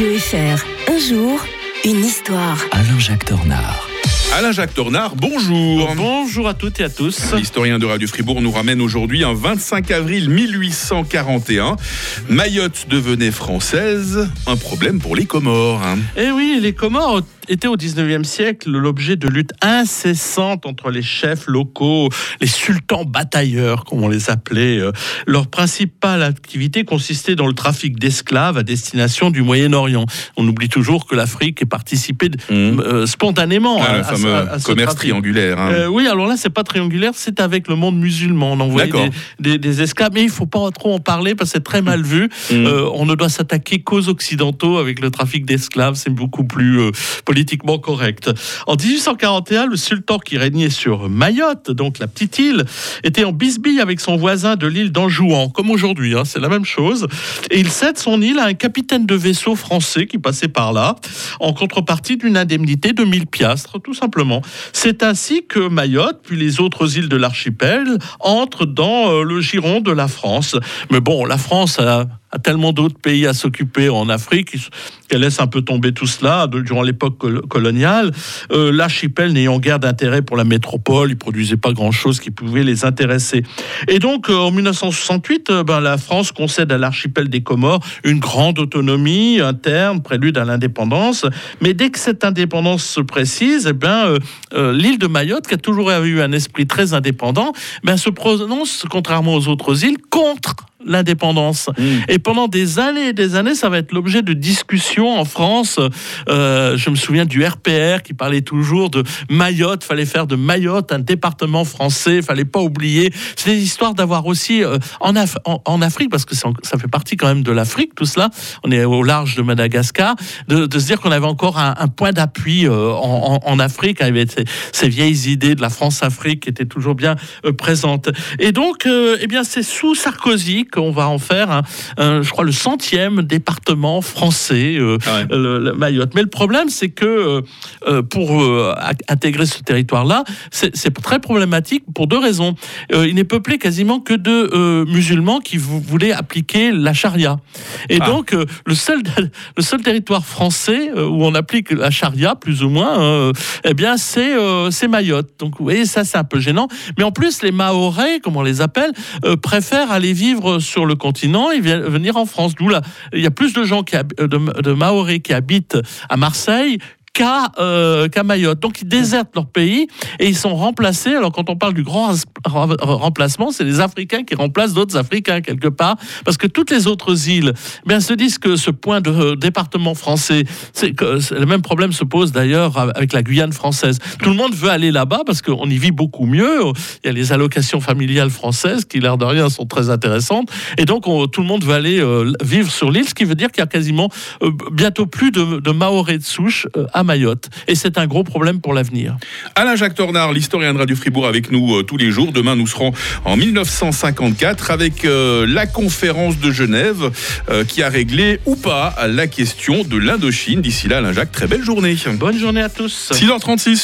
Radio FR, un jour, une histoire. Alain-Jacques Tornard. Alain-Jacques Tornard, bonjour. Bonjour à toutes et à tous. L'historien de Radio Fribourg nous ramène aujourd'hui un 25 avril 1841. Mayotte devenait française, un problème pour les Comores. hein. Eh oui, les Comores étaient au 19e siècle l'objet de luttes incessantes entre les chefs locaux, les sultans batailleurs, comme on les appelait. Euh, Leur principale activité consistait dans le trafic d'esclaves à destination du Moyen-Orient. On oublie toujours que l'Afrique est participée de- Mhm. euh, spontanément Ah, à, le à ce- fameux à ce commerce trafic. triangulaire. hein. Euh, oui, alors là, c'est pas triangulaire, c'est avec le monde musulman. On envoyait D'accord. des, des- des esclaves, mais il faut pas trop en parler parce que c'est très mal vu. Euh, on ne doit s'attaquer qu'aux occidentaux avec le trafic d'esclaves, c'est beaucoup plus euh, politiquement correct. En 1841, le sultan qui régnait sur Mayotte, donc la petite île, était en bisbille avec son voisin de l'île d'Anjouan, comme aujourd'hui, hein, c'est la même chose. Et il cède son île à un capitaine de vaisseau français qui passait par là, en contrepartie d'une indemnité de 1000 piastres, tout simplement. C'est ainsi que Mayotte, puis les autres îles de l'archipel, entrent dans euh, le giron de la France. Mais bon, la France a, a tellement d'autres pays à s'occuper en Afrique qu'elle laisse un peu tomber tout cela durant l'époque col- coloniale. Euh, l'archipel n'ayant guère d'intérêt pour la métropole, il produisait pas grand-chose qui pouvait les intéresser. Et donc, euh, en 1968, euh, ben, la France concède à l'archipel des Comores une grande autonomie interne, prélude à l'indépendance. Mais dès que cette indépendance se précise, eh ben, l'île de Mayotte, qui a toujours eu un esprit très indépendant, ben, se prononce, contrairement aux autres îles, contre l'indépendance. Mmh. Et pendant des années et des années, ça va être l'objet de discussions en France. Euh, je me souviens du RPR qui parlait toujours de Mayotte. Fallait faire de Mayotte un département français. Fallait pas oublier. C'est des histoires d'avoir aussi euh, en, Af- en- en Afrique, parce que ça fait partie quand même de l'Afrique, tout cela. On est au large de Madagascar, de, de se dire qu'on avait encore un, un point d'appui euh, en, Afrique. Il y avait ces, ces vieilles idées de la France-Afrique qui étaient toujours bien présentes. Et donc, eh bien, c'est sous Sarkozy qu'on va en faire, un, un, je crois, le centième département français, euh, Ah ouais. le, le Mayotte. Mais le problème, c'est que euh, euh, pour euh, intégrer ce territoire-là, c'est très problématique pour deux raisons. Il n'est peuplé quasiment que de musulmans qui vou- voulaient appliquer la charia. Et Ah. donc, le, seul, le seul territoire français où on applique la charia, plus ou moins, eh bien, c'est Mayotte. Donc, vous voyez, ça, c'est un peu gênant. Mais en plus, les Mahorais, comme on les appelle, préfèrent aller vivre sur le continent et venir en France. D'où là, il y a plus de gens qui hab- de, de qui habitent à Marseille qu'à euh, qu'à Mayotte. Donc ils désertent leur pays et ils sont remplacés. Alors quand on parle du grand remplacement, c'est les Africains qui remplacent d'autres Africains quelque part, parce que toutes les autres îles eh bien, se disent que ce point de euh, département français, c'est le même problème se pose d'ailleurs avec la Guyane française. Tout le monde veut aller là-bas parce qu'on y vit beaucoup mieux. Il y a les allocations familiales françaises qui, l'air de rien, sont très intéressantes. Et donc on- tout le monde veut aller euh, vivre sur l'île, ce qui veut dire qu'il y a quasiment bientôt plus de, de Mahorais de souche à Mayotte. Et c'est un gros problème pour l'avenir. Alain-Jacques Tornard, l'historien de Radio Fribourg avec nous euh, tous les jours. Demain, nous serons en 1954 avec euh, la conférence de Genève euh, qui a réglé ou pas la question de l'Indochine. D'ici là, Alain-Jacques, très belle journée. Bonne journée à tous. 6h36 sur